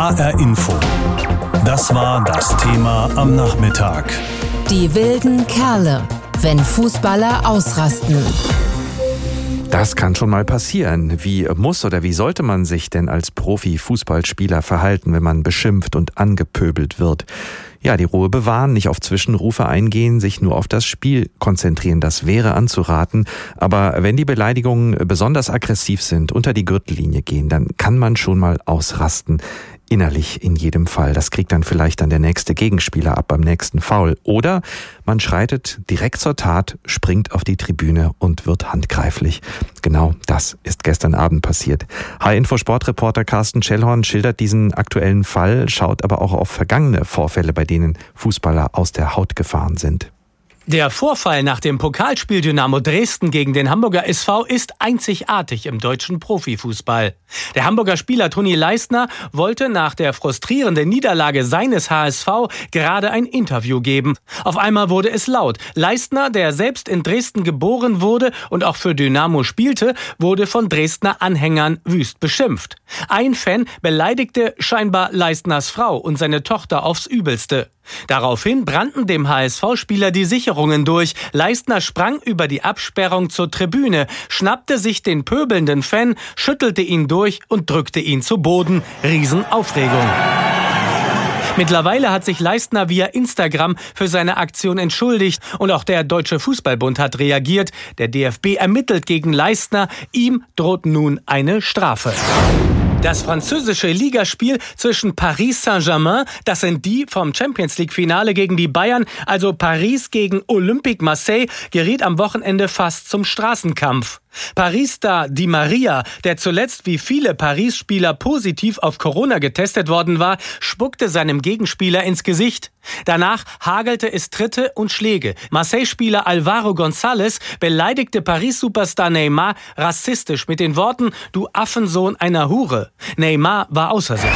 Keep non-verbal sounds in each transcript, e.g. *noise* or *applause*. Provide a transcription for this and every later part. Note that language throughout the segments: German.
HR Info. Das war das Thema am Nachmittag. Die wilden Kerle, wenn Fußballer ausrasten. Das kann schon mal passieren. Wie muss oder wie sollte man sich denn als Profi-Fußballspieler verhalten, wenn man beschimpft und angepöbelt wird? Ja, die Ruhe bewahren, nicht auf Zwischenrufe eingehen, sich nur auf das Spiel konzentrieren, das wäre anzuraten. Aber wenn die Beleidigungen besonders aggressiv sind, unter die Gürtellinie gehen, dann kann man schon mal ausrasten innerlich in jedem Fall. Das kriegt dann vielleicht dann der nächste Gegenspieler ab beim nächsten Foul. Oder man schreitet direkt zur Tat, springt auf die Tribüne und wird handgreiflich. Genau das ist gestern Abend passiert. H-Info Sportreporter Carsten Schellhorn schildert diesen aktuellen Fall, schaut aber auch auf vergangene Vorfälle, bei denen Fußballer aus der Haut gefahren sind. Der Vorfall nach dem Pokalspiel Dynamo Dresden gegen den Hamburger SV ist einzigartig im deutschen Profifußball. Der Hamburger Spieler Toni Leistner wollte nach der frustrierenden Niederlage seines HSV gerade ein Interview geben. Auf einmal wurde es laut. Leistner, der selbst in Dresden geboren wurde und auch für Dynamo spielte, wurde von Dresdner Anhängern wüst beschimpft. Ein Fan beleidigte scheinbar Leistners Frau und seine Tochter aufs Übelste. Daraufhin brannten dem HSV-Spieler die Sicherungen durch. Leistner sprang über die Absperrung zur Tribüne, schnappte sich den pöbelnden Fan, schüttelte ihn durch und drückte ihn zu Boden. Riesenaufregung. Mittlerweile hat sich Leistner via Instagram für seine Aktion entschuldigt und auch der Deutsche Fußballbund hat reagiert. Der DFB ermittelt gegen Leistner. Ihm droht nun eine Strafe. Das französische Ligaspiel zwischen Paris Saint-Germain, das sind die vom Champions League Finale gegen die Bayern, also Paris gegen Olympique Marseille, geriet am Wochenende fast zum Straßenkampf. Paris-Star Di Maria, der zuletzt wie viele Paris-Spieler positiv auf Corona getestet worden war, spuckte seinem Gegenspieler ins Gesicht. Danach hagelte es Tritte und Schläge. Marseille-Spieler Alvaro González beleidigte Paris-Superstar Neymar rassistisch mit den Worten Du Affensohn einer Hure. Neymar war außer sich.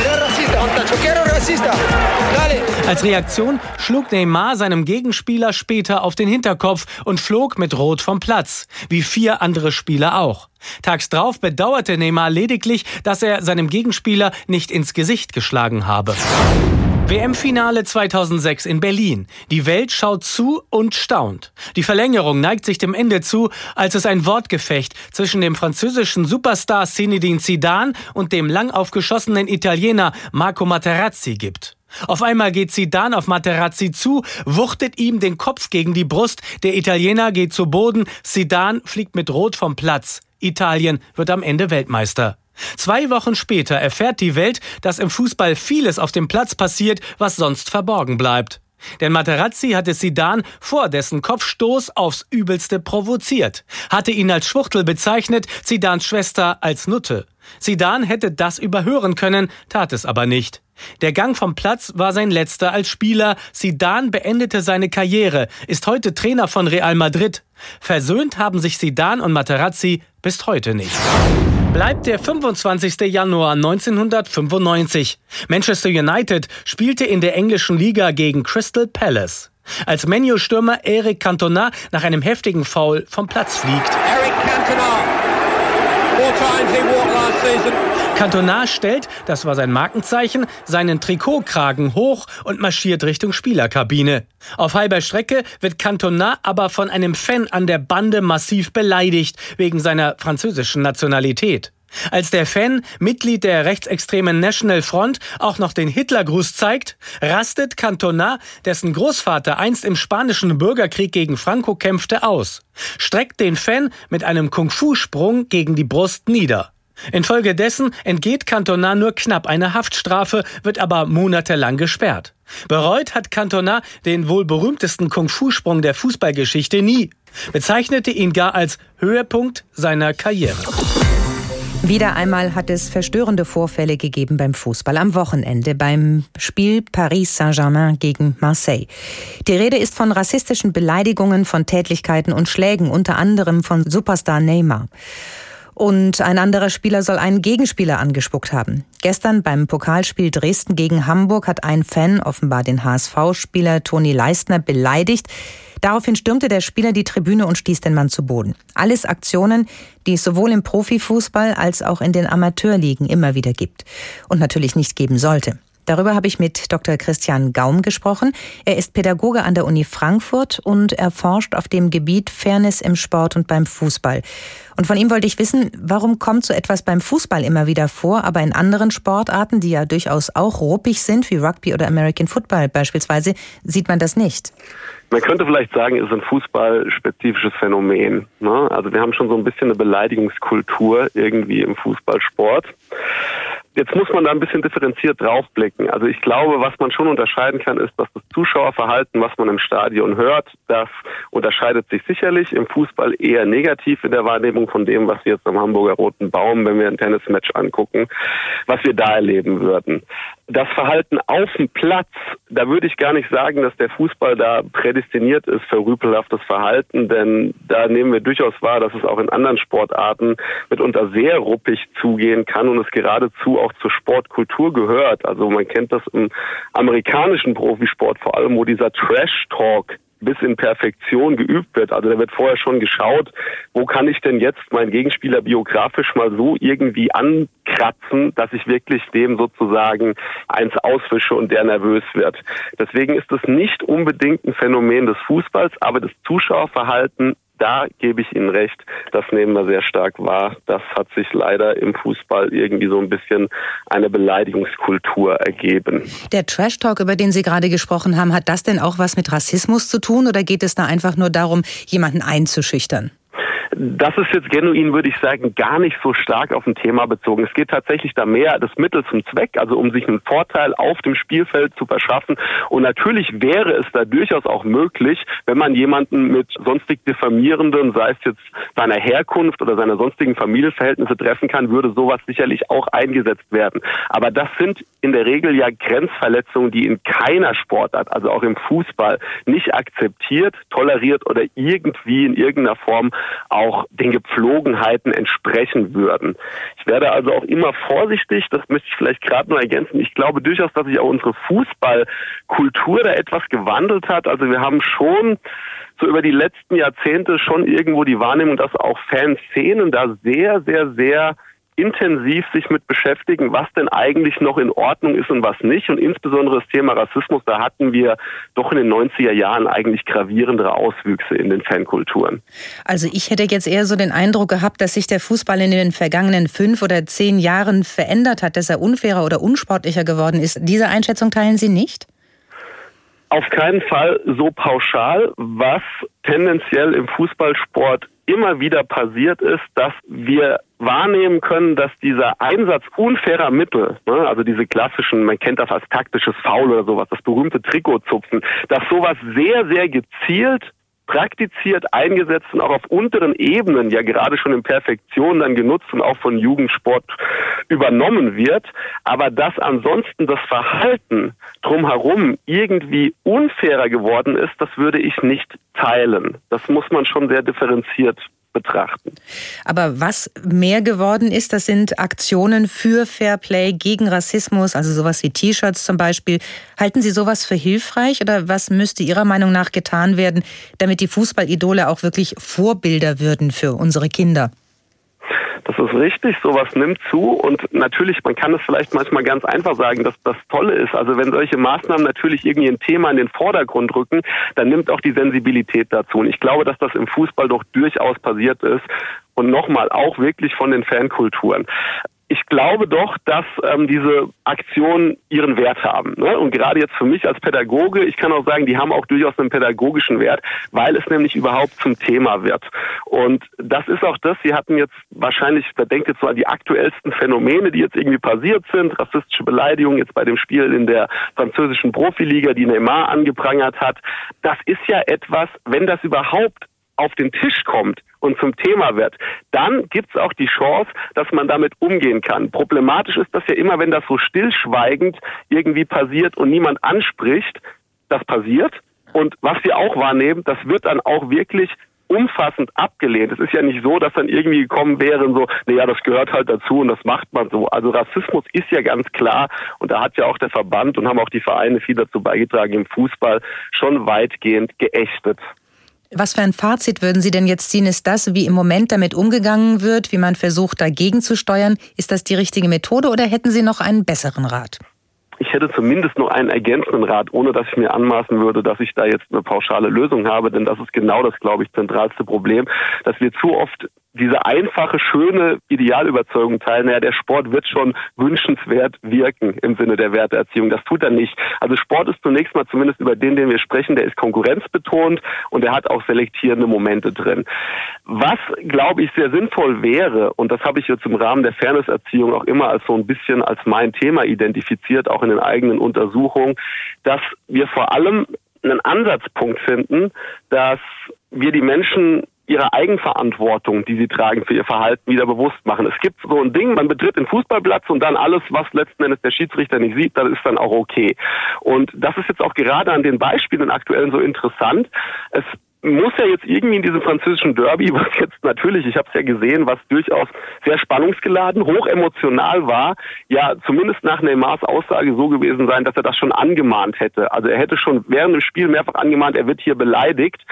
Als Reaktion schlug Neymar seinem Gegenspieler später auf den Hinterkopf und flog mit Rot vom Platz, wie vier andere Spieler auch. Tags drauf bedauerte Neymar lediglich, dass er seinem Gegenspieler nicht ins Gesicht geschlagen habe. WM-Finale 2006 in Berlin. Die Welt schaut zu und staunt. Die Verlängerung neigt sich dem Ende zu, als es ein Wortgefecht zwischen dem französischen Superstar Zinedine Zidane und dem lang aufgeschossenen Italiener Marco Materazzi gibt. Auf einmal geht Zidane auf Materazzi zu, wuchtet ihm den Kopf gegen die Brust, der Italiener geht zu Boden, Zidane fliegt mit Rot vom Platz. Italien wird am Ende Weltmeister. Zwei Wochen später erfährt die Welt, dass im Fußball vieles auf dem Platz passiert, was sonst verborgen bleibt. Denn Materazzi hatte Sidan vor dessen Kopfstoß aufs Übelste provoziert, hatte ihn als Schwuchtel bezeichnet, Zidans Schwester als Nutte. Sidan hätte das überhören können, tat es aber nicht. Der Gang vom Platz war sein letzter als Spieler. Sidan beendete seine Karriere, ist heute Trainer von Real Madrid. Versöhnt haben sich Sidan und Materazzi bis heute nicht bleibt der 25. Januar 1995. Manchester United spielte in der englischen Liga gegen Crystal Palace. Als Menu-Stürmer Eric Cantona nach einem heftigen Foul vom Platz fliegt. Eric Cantona. Four times he walked. Cantona stellt, das war sein Markenzeichen, seinen Trikotkragen hoch und marschiert Richtung Spielerkabine. Auf halber Strecke wird Cantona aber von einem Fan an der Bande massiv beleidigt, wegen seiner französischen Nationalität. Als der Fan, Mitglied der rechtsextremen National Front, auch noch den Hitlergruß zeigt, rastet Cantona, dessen Großvater einst im spanischen Bürgerkrieg gegen Franco kämpfte, aus, streckt den Fan mit einem Kung-Fu-Sprung gegen die Brust nieder. Infolgedessen entgeht Cantona nur knapp eine Haftstrafe, wird aber monatelang gesperrt. Bereut hat Cantona den wohl berühmtesten Kung-Fu-Sprung der Fußballgeschichte nie, bezeichnete ihn gar als Höhepunkt seiner Karriere. Wieder einmal hat es verstörende Vorfälle gegeben beim Fußball am Wochenende beim Spiel Paris Saint-Germain gegen Marseille. Die Rede ist von rassistischen Beleidigungen, von Tätlichkeiten und Schlägen, unter anderem von Superstar Neymar. Und ein anderer Spieler soll einen Gegenspieler angespuckt haben. Gestern beim Pokalspiel Dresden gegen Hamburg hat ein Fan offenbar den HSV-Spieler Toni Leistner beleidigt. Daraufhin stürmte der Spieler die Tribüne und stieß den Mann zu Boden. Alles Aktionen, die es sowohl im Profifußball als auch in den Amateurligen immer wieder gibt und natürlich nicht geben sollte. Darüber habe ich mit Dr. Christian Gaum gesprochen. Er ist Pädagoge an der Uni Frankfurt und erforscht auf dem Gebiet Fairness im Sport und beim Fußball. Und von ihm wollte ich wissen, warum kommt so etwas beim Fußball immer wieder vor, aber in anderen Sportarten, die ja durchaus auch ruppig sind, wie Rugby oder American Football beispielsweise, sieht man das nicht? Man könnte vielleicht sagen, es ist ein fußballspezifisches Phänomen. Ne? Also wir haben schon so ein bisschen eine Beleidigungskultur irgendwie im Fußballsport. Jetzt muss man da ein bisschen differenziert draufblicken. Also ich glaube, was man schon unterscheiden kann, ist, dass das Zuschauerverhalten, was man im Stadion hört, das unterscheidet sich sicherlich im Fußball eher negativ in der Wahrnehmung von dem, was wir jetzt am Hamburger Roten Baum, wenn wir ein Tennismatch angucken, was wir da erleben würden. Das Verhalten auf dem Platz, da würde ich gar nicht sagen, dass der Fußball da prädestiniert ist für rüpelhaftes Verhalten, denn da nehmen wir durchaus wahr, dass es auch in anderen Sportarten mitunter sehr ruppig zugehen kann und es geradezu auch zur Sportkultur gehört. Also man kennt das im amerikanischen Profisport vor allem, wo dieser Trash-Talk bis in Perfektion geübt wird. Also da wird vorher schon geschaut, wo kann ich denn jetzt meinen Gegenspieler biografisch mal so irgendwie ankratzen, dass ich wirklich dem sozusagen eins auswische und der nervös wird. Deswegen ist es nicht unbedingt ein Phänomen des Fußballs, aber das Zuschauerverhalten da gebe ich Ihnen recht, das nehmen wir sehr stark wahr. Das hat sich leider im Fußball irgendwie so ein bisschen eine Beleidigungskultur ergeben. Der Trash Talk, über den Sie gerade gesprochen haben, hat das denn auch was mit Rassismus zu tun oder geht es da einfach nur darum, jemanden einzuschüchtern? Das ist jetzt genuin, würde ich sagen, gar nicht so stark auf ein Thema bezogen. Es geht tatsächlich da mehr das Mittel zum Zweck, also um sich einen Vorteil auf dem Spielfeld zu verschaffen. Und natürlich wäre es da durchaus auch möglich, wenn man jemanden mit sonstig diffamierenden, sei es jetzt seiner Herkunft oder seiner sonstigen Familienverhältnisse treffen kann, würde sowas sicherlich auch eingesetzt werden. Aber das sind in der Regel ja Grenzverletzungen, die in keiner Sportart, also auch im Fußball, nicht akzeptiert, toleriert oder irgendwie in irgendeiner Form auch den Gepflogenheiten entsprechen würden. Ich werde also auch immer vorsichtig, das möchte ich vielleicht gerade nur ergänzen. Ich glaube durchaus, dass sich auch unsere Fußballkultur da etwas gewandelt hat. Also wir haben schon so über die letzten Jahrzehnte schon irgendwo die Wahrnehmung, dass auch Fanszenen da sehr, sehr, sehr intensiv sich mit beschäftigen, was denn eigentlich noch in Ordnung ist und was nicht. Und insbesondere das Thema Rassismus, da hatten wir doch in den 90er Jahren eigentlich gravierendere Auswüchse in den Fankulturen. Also ich hätte jetzt eher so den Eindruck gehabt, dass sich der Fußball in den vergangenen fünf oder zehn Jahren verändert hat, dass er unfairer oder unsportlicher geworden ist. Diese Einschätzung teilen Sie nicht? Auf keinen Fall so pauschal. Was tendenziell im Fußballsport immer wieder passiert ist, dass wir wahrnehmen können, dass dieser Einsatz unfairer Mittel, ne, also diese klassischen, man kennt das als taktisches Foul oder sowas, das berühmte Trikotzupfen, dass sowas sehr, sehr gezielt praktiziert, eingesetzt und auch auf unteren Ebenen ja gerade schon in Perfektion dann genutzt und auch von Jugendsport übernommen wird, aber dass ansonsten das Verhalten drumherum irgendwie unfairer geworden ist, das würde ich nicht teilen. Das muss man schon sehr differenziert betrachten. Aber was mehr geworden ist, das sind Aktionen für Fairplay gegen Rassismus, also sowas wie T-Shirts zum Beispiel. Halten Sie sowas für hilfreich oder was müsste Ihrer Meinung nach getan werden, damit die Fußballidole auch wirklich Vorbilder würden für unsere Kinder? Das ist richtig, sowas nimmt zu und natürlich, man kann es vielleicht manchmal ganz einfach sagen, dass das Tolle ist. Also wenn solche Maßnahmen natürlich irgendwie ein Thema in den Vordergrund rücken, dann nimmt auch die Sensibilität dazu. Und ich glaube, dass das im Fußball doch durchaus passiert ist und nochmal auch wirklich von den Fankulturen ich glaube doch, dass ähm, diese Aktionen ihren Wert haben. Ne? Und gerade jetzt für mich als Pädagoge, ich kann auch sagen, die haben auch durchaus einen pädagogischen Wert, weil es nämlich überhaupt zum Thema wird. Und das ist auch das, Sie hatten jetzt wahrscheinlich, wer denkt jetzt an die aktuellsten Phänomene, die jetzt irgendwie passiert sind, rassistische Beleidigungen jetzt bei dem Spiel in der französischen Profiliga, die Neymar angeprangert hat. Das ist ja etwas, wenn das überhaupt auf den Tisch kommt und zum Thema wird, dann gibt es auch die Chance, dass man damit umgehen kann. Problematisch ist das ja immer, wenn das so stillschweigend irgendwie passiert und niemand anspricht, das passiert. Und was wir auch wahrnehmen, das wird dann auch wirklich umfassend abgelehnt. Es ist ja nicht so, dass dann irgendwie gekommen wäre, so, naja, das gehört halt dazu und das macht man so. Also Rassismus ist ja ganz klar und da hat ja auch der Verband und haben auch die Vereine viel dazu beigetragen, im Fußball schon weitgehend geächtet. Was für ein Fazit würden Sie denn jetzt ziehen? Ist das, wie im Moment damit umgegangen wird, wie man versucht, dagegen zu steuern, ist das die richtige Methode oder hätten Sie noch einen besseren Rat? Ich hätte zumindest nur einen ergänzenden Rat, ohne dass ich mir anmaßen würde, dass ich da jetzt eine pauschale Lösung habe, denn das ist genau das, glaube ich, zentralste Problem, dass wir zu oft diese einfache, schöne Idealüberzeugung teilen, naja, der Sport wird schon wünschenswert wirken im Sinne der Werteerziehung. Das tut er nicht. Also Sport ist zunächst mal zumindest über den, den wir sprechen, der ist konkurrenzbetont und der hat auch selektierende Momente drin. Was, glaube ich, sehr sinnvoll wäre, und das habe ich jetzt im Rahmen der Fairnesserziehung auch immer als so ein bisschen als mein Thema identifiziert, auch in den eigenen Untersuchungen, dass wir vor allem einen Ansatzpunkt finden, dass wir die Menschen ihre Eigenverantwortung, die sie tragen für ihr Verhalten, wieder bewusst machen. Es gibt so ein Ding, man betritt den Fußballplatz und dann alles, was letzten Endes der Schiedsrichter nicht sieht, das ist dann auch okay. Und das ist jetzt auch gerade an den Beispielen aktuell so interessant. Es muss ja jetzt irgendwie in diesem französischen Derby, *laughs* was jetzt natürlich, ich habe es ja gesehen, was durchaus sehr spannungsgeladen, hochemotional war, ja zumindest nach Neymars Aussage so gewesen sein, dass er das schon angemahnt hätte. Also er hätte schon während dem Spiel mehrfach angemahnt, er wird hier beleidigt.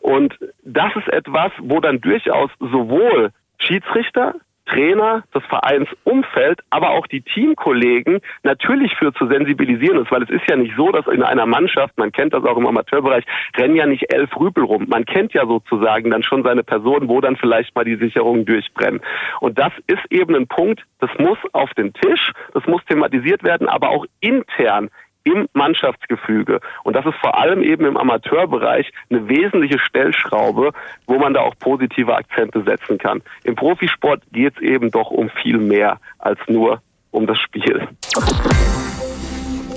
Und das ist etwas, wo dann durchaus sowohl Schiedsrichter, Trainer, das Vereinsumfeld, aber auch die Teamkollegen natürlich für zu sensibilisieren ist, weil es ist ja nicht so, dass in einer Mannschaft, man kennt das auch im Amateurbereich, rennen ja nicht elf Rüpel rum. Man kennt ja sozusagen dann schon seine Person, wo dann vielleicht mal die Sicherungen durchbrennen. Und das ist eben ein Punkt, das muss auf den Tisch, das muss thematisiert werden, aber auch intern im Mannschaftsgefüge. Und das ist vor allem eben im Amateurbereich eine wesentliche Stellschraube, wo man da auch positive Akzente setzen kann. Im Profisport geht es eben doch um viel mehr als nur um das Spiel.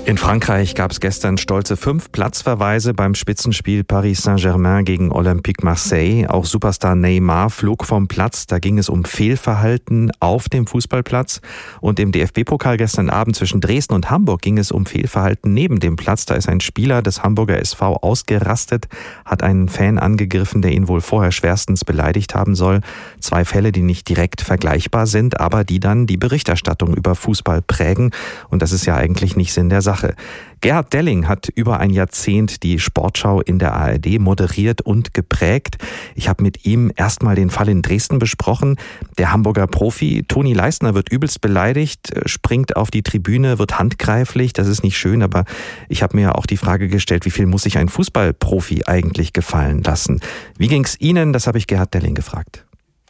In Frankreich gab es gestern stolze fünf Platzverweise beim Spitzenspiel Paris Saint-Germain gegen Olympique Marseille. Auch Superstar Neymar flog vom Platz. Da ging es um Fehlverhalten auf dem Fußballplatz. Und im DFB-Pokal gestern Abend zwischen Dresden und Hamburg ging es um Fehlverhalten neben dem Platz. Da ist ein Spieler des Hamburger SV ausgerastet, hat einen Fan angegriffen, der ihn wohl vorher schwerstens beleidigt haben soll. Zwei Fälle, die nicht direkt vergleichbar sind, aber die dann die Berichterstattung über Fußball prägen. Und das ist ja eigentlich nicht Sinn der Sache. Sache. Gerhard Delling hat über ein Jahrzehnt die Sportschau in der ARD moderiert und geprägt. Ich habe mit ihm erstmal den Fall in Dresden besprochen. Der Hamburger Profi Toni Leistner wird übelst beleidigt, springt auf die Tribüne, wird handgreiflich. Das ist nicht schön, aber ich habe mir auch die Frage gestellt, wie viel muss sich ein Fußballprofi eigentlich gefallen lassen? Wie ging's Ihnen? Das habe ich Gerhard Delling gefragt.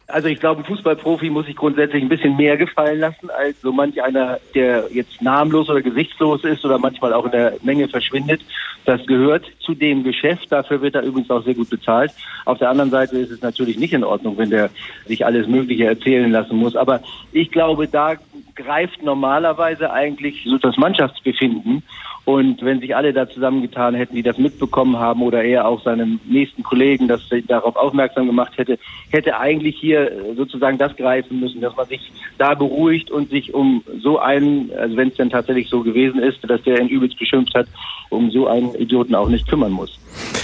Also ich glaube, ein Fußballprofi muss sich grundsätzlich ein bisschen mehr gefallen lassen als so manch einer, der jetzt namenlos oder gesichtslos ist oder manchmal auch in der Menge verschwindet. Das gehört zu dem Geschäft. Dafür wird er übrigens auch sehr gut bezahlt. Auf der anderen Seite ist es natürlich nicht in Ordnung, wenn der sich alles Mögliche erzählen lassen muss. Aber ich glaube, da greift normalerweise eigentlich so das Mannschaftsbefinden und wenn sich alle da zusammengetan hätten, die das mitbekommen haben oder er auch seinem nächsten Kollegen das darauf aufmerksam gemacht hätte, hätte eigentlich hier sozusagen das greifen müssen, dass man sich da beruhigt und sich um so einen, also wenn es denn tatsächlich so gewesen ist, dass der ihn übelst beschimpft hat, um so einen Idioten auch nicht kümmern muss.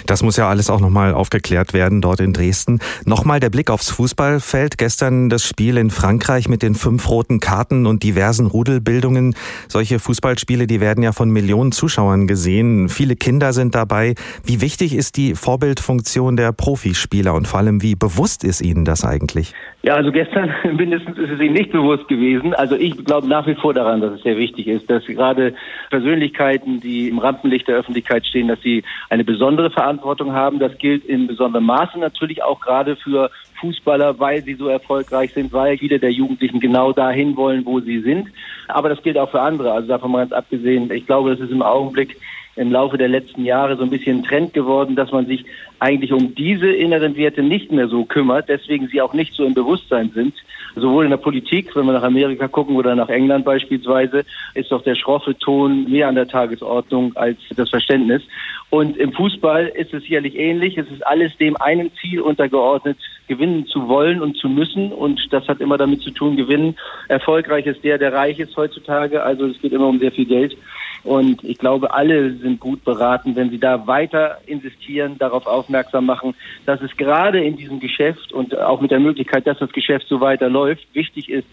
Das muss ja alles auch nochmal aufgeklärt werden dort in Dresden. Nochmal der Blick aufs Fußballfeld. Gestern das Spiel in Frankreich mit den fünf roten Karten und diversen Rudelbildungen. Solche Fußballspiele, die werden ja von Millionen Zuschauern gesehen. Viele Kinder sind dabei. Wie wichtig ist die Vorbildfunktion der Profispieler und vor allem wie bewusst ist Ihnen das eigentlich? Ja, also gestern *laughs* mindestens ist es Ihnen nicht bewusst gewesen. Also ich glaube nach wie vor daran, dass es sehr wichtig ist, dass gerade Persönlichkeiten, die im Rampenlicht der Öffentlichkeit stehen, dass sie eine besondere Verantwortung haben. Das gilt in besonderem Maße natürlich auch gerade für Fußballer, weil sie so erfolgreich sind, weil viele der Jugendlichen genau dahin wollen, wo sie sind. Aber das gilt auch für andere. Also davon mal ganz abgesehen, ich glaube, das ist im Augenblick im Laufe der letzten Jahre so ein bisschen Trend geworden, dass man sich eigentlich um diese inneren Werte nicht mehr so kümmert, deswegen sie auch nicht so im Bewusstsein sind. Sowohl in der Politik, wenn wir nach Amerika gucken oder nach England beispielsweise, ist doch der schroffe Ton mehr an der Tagesordnung als das Verständnis. Und im Fußball ist es sicherlich ähnlich. Es ist alles dem einen Ziel untergeordnet, gewinnen zu wollen und zu müssen. Und das hat immer damit zu tun, gewinnen. Erfolgreich ist der, der reich ist heutzutage. Also es geht immer um sehr viel Geld. Und ich glaube, alle sind gut beraten, wenn sie da weiter insistieren, darauf aufmerksam machen, dass es gerade in diesem Geschäft und auch mit der Möglichkeit, dass das Geschäft so weiterläuft, wichtig ist,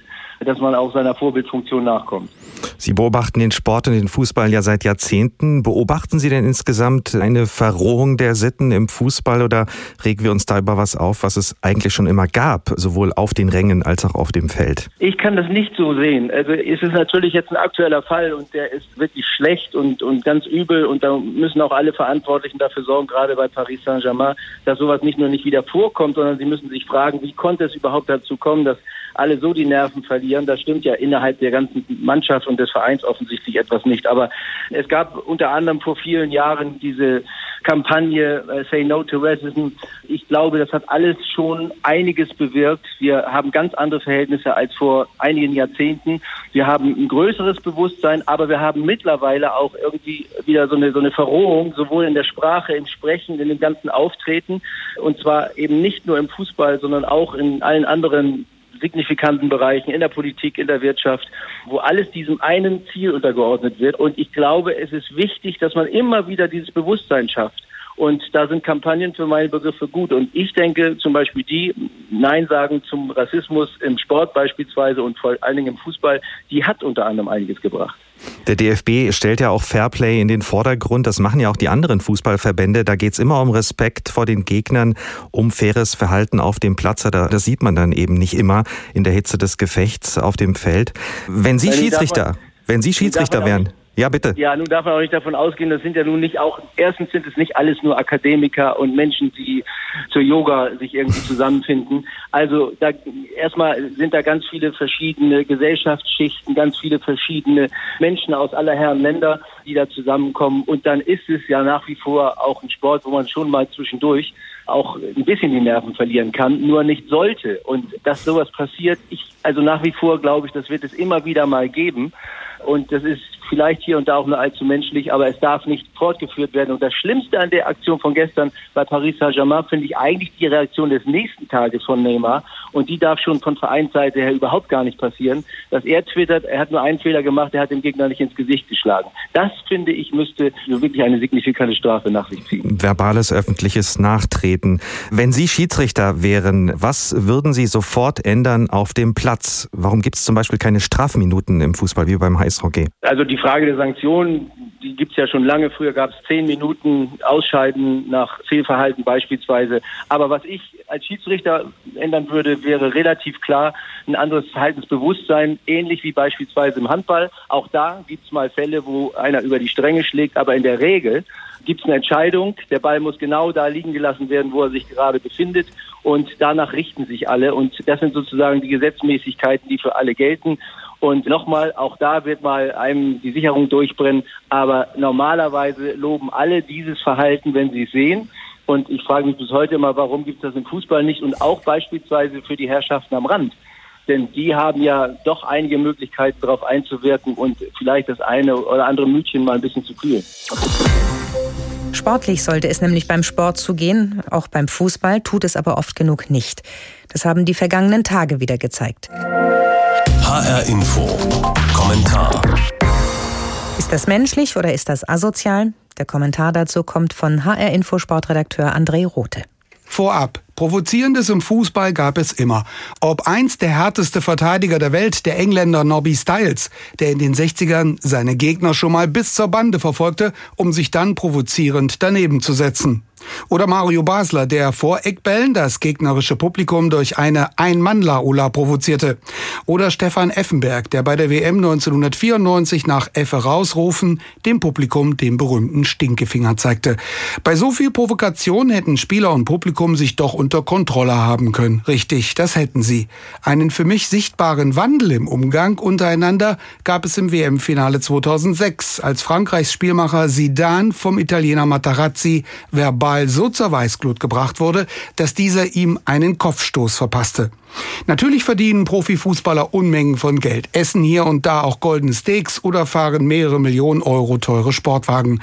dass man auch seiner Vorbildfunktion nachkommt. Sie beobachten den Sport und den Fußball ja seit Jahrzehnten. Beobachten Sie denn insgesamt eine Verrohung der Sitten im Fußball oder regen wir uns da über was auf, was es eigentlich schon immer gab, sowohl auf den Rängen als auch auf dem Feld? Ich kann das nicht so sehen. Also es ist natürlich jetzt ein aktueller Fall und der ist wirklich schlecht und, und ganz übel und da müssen auch alle Verantwortlichen dafür sorgen, gerade bei Paris Saint-Germain, dass sowas nicht nur nicht wieder vorkommt, sondern sie müssen sich fragen, wie konnte es überhaupt dazu kommen, dass alle so die Nerven verlieren. Da stimmt ja innerhalb der ganzen Mannschaft und des Vereins offensichtlich etwas nicht. Aber es gab unter anderem vor vielen Jahren diese Kampagne uh, Say No to Racism. Ich glaube, das hat alles schon einiges bewirkt. Wir haben ganz andere Verhältnisse als vor einigen Jahrzehnten. Wir haben ein größeres Bewusstsein, aber wir haben mittlerweile auch irgendwie wieder so eine, so eine Verrohung, sowohl in der Sprache, im Sprechen, in dem ganzen Auftreten. Und zwar eben nicht nur im Fußball, sondern auch in allen anderen signifikanten Bereichen in der Politik, in der Wirtschaft, wo alles diesem einen Ziel untergeordnet wird. Und ich glaube, es ist wichtig, dass man immer wieder dieses Bewusstsein schafft. Und da sind Kampagnen für meine Begriffe gut. Und ich denke zum Beispiel die Nein sagen zum Rassismus im Sport beispielsweise und vor allen Dingen im Fußball, die hat unter anderem einiges gebracht. Der DFB stellt ja auch Fairplay in den Vordergrund. Das machen ja auch die anderen Fußballverbände. Da geht es immer um Respekt vor den Gegnern, um faires Verhalten auf dem Platz. Das sieht man dann eben nicht immer in der Hitze des Gefechts auf dem Feld. Wenn Sie Schiedsrichter, wenn Sie Schiedsrichter wären, ja, bitte. Ja, nun darf man auch nicht davon ausgehen, das sind ja nun nicht auch, erstens sind es nicht alles nur Akademiker und Menschen, die zur Yoga sich irgendwie zusammenfinden. Also da erstmal sind da ganz viele verschiedene Gesellschaftsschichten, ganz viele verschiedene Menschen aus aller Herren Länder, die da zusammenkommen. Und dann ist es ja nach wie vor auch ein Sport, wo man schon mal zwischendurch auch ein bisschen die Nerven verlieren kann, nur nicht sollte. Und dass sowas passiert, ich, also nach wie vor glaube ich, das wird es immer wieder mal geben. Und das ist vielleicht hier und da auch nur allzu menschlich, aber es darf nicht fortgeführt werden. Und das Schlimmste an der Aktion von gestern bei Paris Saint-Germain finde ich eigentlich die Reaktion des nächsten Tages von Neymar. Und die darf schon von Vereinsseite her überhaupt gar nicht passieren, dass er twittert, er hat nur einen Fehler gemacht, er hat dem Gegner nicht ins Gesicht geschlagen. Das finde ich müsste wirklich eine signifikante Strafe nach sich ziehen. Verbales öffentliches Nachtreten. Wenn Sie Schiedsrichter wären, was würden Sie sofort ändern auf dem Platz? Warum gibt es zum Beispiel keine Strafminuten im Fußball wie beim Eishockey? Also die Frage der Sanktionen, die gibt es ja schon lange. Früher gab es zehn Minuten Ausscheiden nach Fehlverhalten beispielsweise. Aber was ich als Schiedsrichter ändern würde, wäre relativ klar ein anderes Verhaltensbewusstsein, ähnlich wie beispielsweise im Handball. Auch da gibt es mal Fälle, wo einer über die Stränge schlägt, aber in der Regel gibt es eine Entscheidung. Der Ball muss genau da liegen gelassen werden, wo er sich gerade befindet. Und danach richten sich alle. Und das sind sozusagen die Gesetzmäßigkeiten, die für alle gelten. Und nochmal, auch da wird mal einem die Sicherung durchbrennen. Aber normalerweise loben alle dieses Verhalten, wenn sie es sehen. Und ich frage mich bis heute immer, warum gibt es das im Fußball nicht und auch beispielsweise für die Herrschaften am Rand. Denn die haben ja doch einige Möglichkeiten, darauf einzuwirken und vielleicht das eine oder andere Mütchen mal ein bisschen zu kühlen. Sportlich sollte es nämlich beim Sport zugehen, auch beim Fußball, tut es aber oft genug nicht. Das haben die vergangenen Tage wieder gezeigt. HR Info. Kommentar. Ist das menschlich oder ist das asozial? Der Kommentar dazu kommt von HR Info Sportredakteur André Rothe. Vorab. Provozierendes im Fußball gab es immer. Ob einst der härteste Verteidiger der Welt, der Engländer Nobby Styles, der in den 60ern seine Gegner schon mal bis zur Bande verfolgte, um sich dann provozierend daneben zu setzen. Oder Mario Basler, der vor Eckbällen das gegnerische Publikum durch eine Ein-Mann-Laola provozierte. Oder Stefan Effenberg, der bei der WM 1994 nach Effe rausrufen dem Publikum den berühmten Stinkefinger zeigte. Bei so viel Provokation hätten Spieler und Publikum sich doch unter Kontrolle haben können. Richtig, das hätten sie. Einen für mich sichtbaren Wandel im Umgang untereinander gab es im WM-Finale 2006, als Frankreichs Spielmacher Zidane vom Italiener Matarazzi verbal so zur Weißglut gebracht wurde, dass dieser ihm einen Kopfstoß verpasste. Natürlich verdienen Profifußballer Unmengen von Geld, essen hier und da auch goldene Steaks oder fahren mehrere Millionen Euro teure Sportwagen.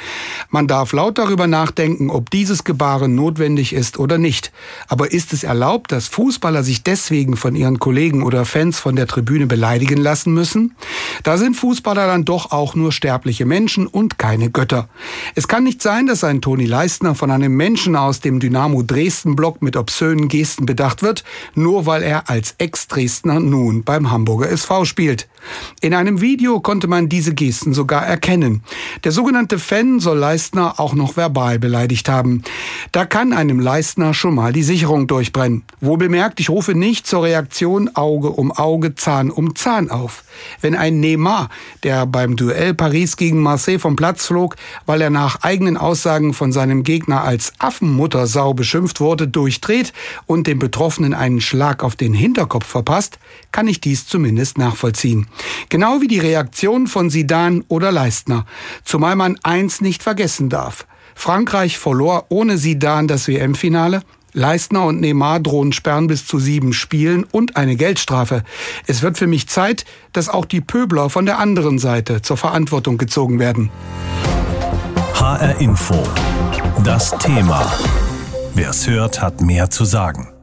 Man darf laut darüber nachdenken, ob dieses Gebaren notwendig ist oder nicht. Aber ist es erlaubt, dass Fußballer sich deswegen von ihren Kollegen oder Fans von der Tribüne beleidigen lassen müssen? Da sind Fußballer dann doch auch nur sterbliche Menschen und keine Götter. Es kann nicht sein, dass ein Toni Leistner von einem Menschen aus dem Dynamo Dresden-Block mit obszönen Gesten bedacht wird, nur weil er er als Ex-Dresdner nun beim Hamburger SV spielt. In einem Video konnte man diese Gesten sogar erkennen. Der sogenannte Fan soll Leistner auch noch verbal beleidigt haben. Da kann einem Leistner schon mal die Sicherung durchbrennen. Wohl bemerkt, ich rufe nicht zur Reaktion Auge um Auge, Zahn um Zahn auf. Wenn ein Neymar, der beim Duell Paris gegen Marseille vom Platz flog, weil er nach eigenen Aussagen von seinem Gegner als Affenmuttersau beschimpft wurde, durchdreht und dem Betroffenen einen Schlag auf den Hinterkopf verpasst, kann ich dies zumindest nachvollziehen. Genau wie die Reaktion von Sidan oder Leistner. Zumal man eins nicht vergessen darf. Frankreich verlor ohne Sidan das WM-Finale. Leistner und Neymar drohen Sperren bis zu sieben Spielen und eine Geldstrafe. Es wird für mich Zeit, dass auch die Pöbler von der anderen Seite zur Verantwortung gezogen werden. HR Info. Das Thema. Wer es hört, hat mehr zu sagen.